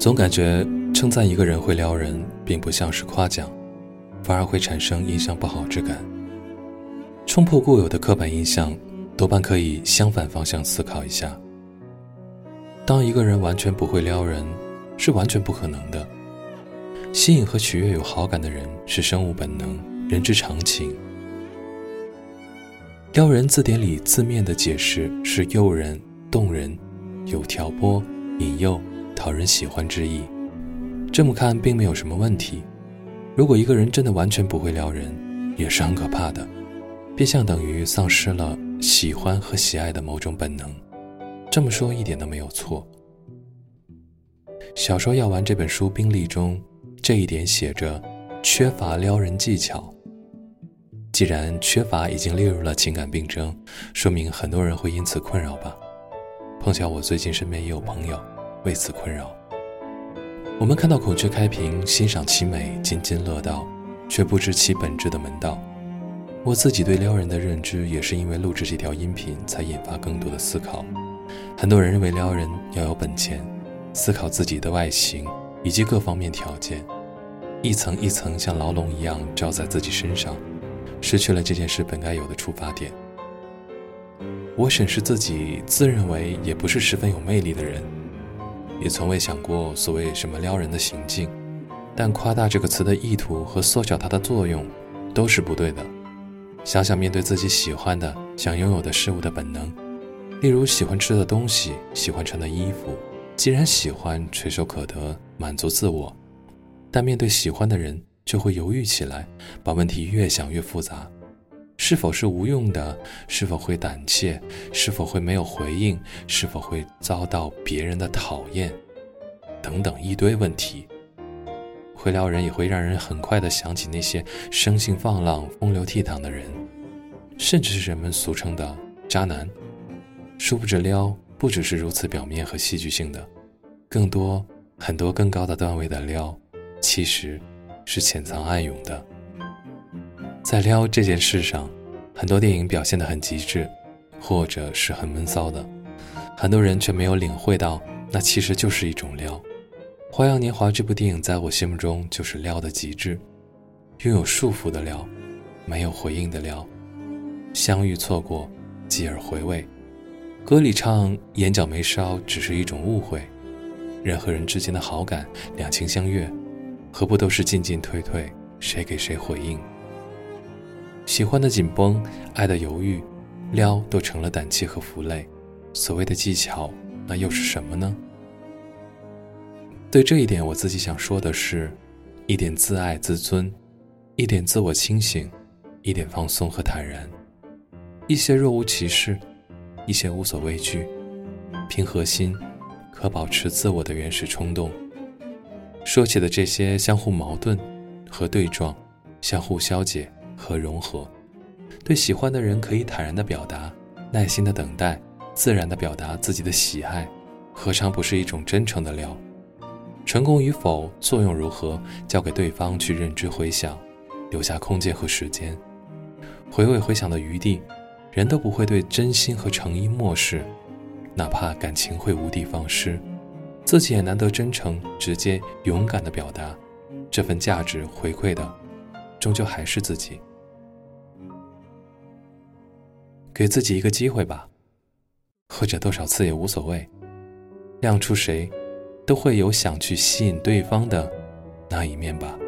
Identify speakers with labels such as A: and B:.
A: 总感觉称赞一个人会撩人，并不像是夸奖，反而会产生印象不好之感。冲破固有的刻板印象，多半可以相反方向思考一下。当一个人完全不会撩人，是完全不可能的。吸引和取悦有好感的人是生物本能，人之常情。撩人字典里字面的解释是诱人、动人，有挑拨、引诱、讨人喜欢之意。这么看并没有什么问题。如果一个人真的完全不会撩人，也是很可怕的，变相等于丧失了喜欢和喜爱的某种本能。这么说一点都没有错。小说《药丸》这本书病例中，这一点写着缺乏撩人技巧。既然缺乏已经列入了情感病症，说明很多人会因此困扰吧。碰巧我最近身边也有朋友为此困扰。我们看到孔雀开屏，欣赏其美，津津乐道，却不知其本质的门道。我自己对撩人的认知，也是因为录制这条音频才引发更多的思考。很多人认为撩人要有本钱，思考自己的外形以及各方面条件，一层一层像牢笼一样罩在自己身上。失去了这件事本该有的出发点。我审视自己，自认为也不是十分有魅力的人，也从未想过所谓什么撩人的行径。但夸大这个词的意图和缩小它的作用，都是不对的。想想面对自己喜欢的、想拥有的事物的本能，例如喜欢吃的东西、喜欢穿的衣服，既然喜欢，垂手可得，满足自我。但面对喜欢的人，就会犹豫起来，把问题越想越复杂，是否是无用的？是否会胆怯？是否会没有回应？是否会遭到别人的讨厌？等等一堆问题。会撩人也会让人很快的想起那些生性放浪、风流倜傥的人，甚至是人们俗称的渣男。殊不知撩不只是如此表面和戏剧性的，更多很多更高的段位的撩，其实。是潜藏暗涌的，在撩这件事上，很多电影表现得很极致，或者是很闷骚的，很多人却没有领会到，那其实就是一种撩。《花样年华》这部电影在我心目中就是撩的极致，拥有束缚的撩，没有回应的撩，相遇错过，继而回味。歌里唱眼角眉梢只是一种误会，人和人之间的好感，两情相悦。何不都是进进退退，谁给谁回应？喜欢的紧绷，爱的犹豫，撩都成了胆怯和负累。所谓的技巧，那又是什么呢？对这一点，我自己想说的是：一点自爱自尊，一点自我清醒，一点放松和坦然，一些若无其事，一些无所畏惧。平和心，可保持自我的原始冲动。说起的这些相互矛盾和对撞，相互消解和融合，对喜欢的人可以坦然的表达，耐心的等待，自然的表达自己的喜爱，何尝不是一种真诚的撩？成功与否，作用如何，交给对方去认知回想，留下空间和时间，回味回想的余地，人都不会对真心和诚意漠视，哪怕感情会无的放矢。自己也难得真诚、直接、勇敢的表达，这份价值回馈的，终究还是自己。给自己一个机会吧，或者多少次也无所谓。亮出谁，都会有想去吸引对方的那一面吧。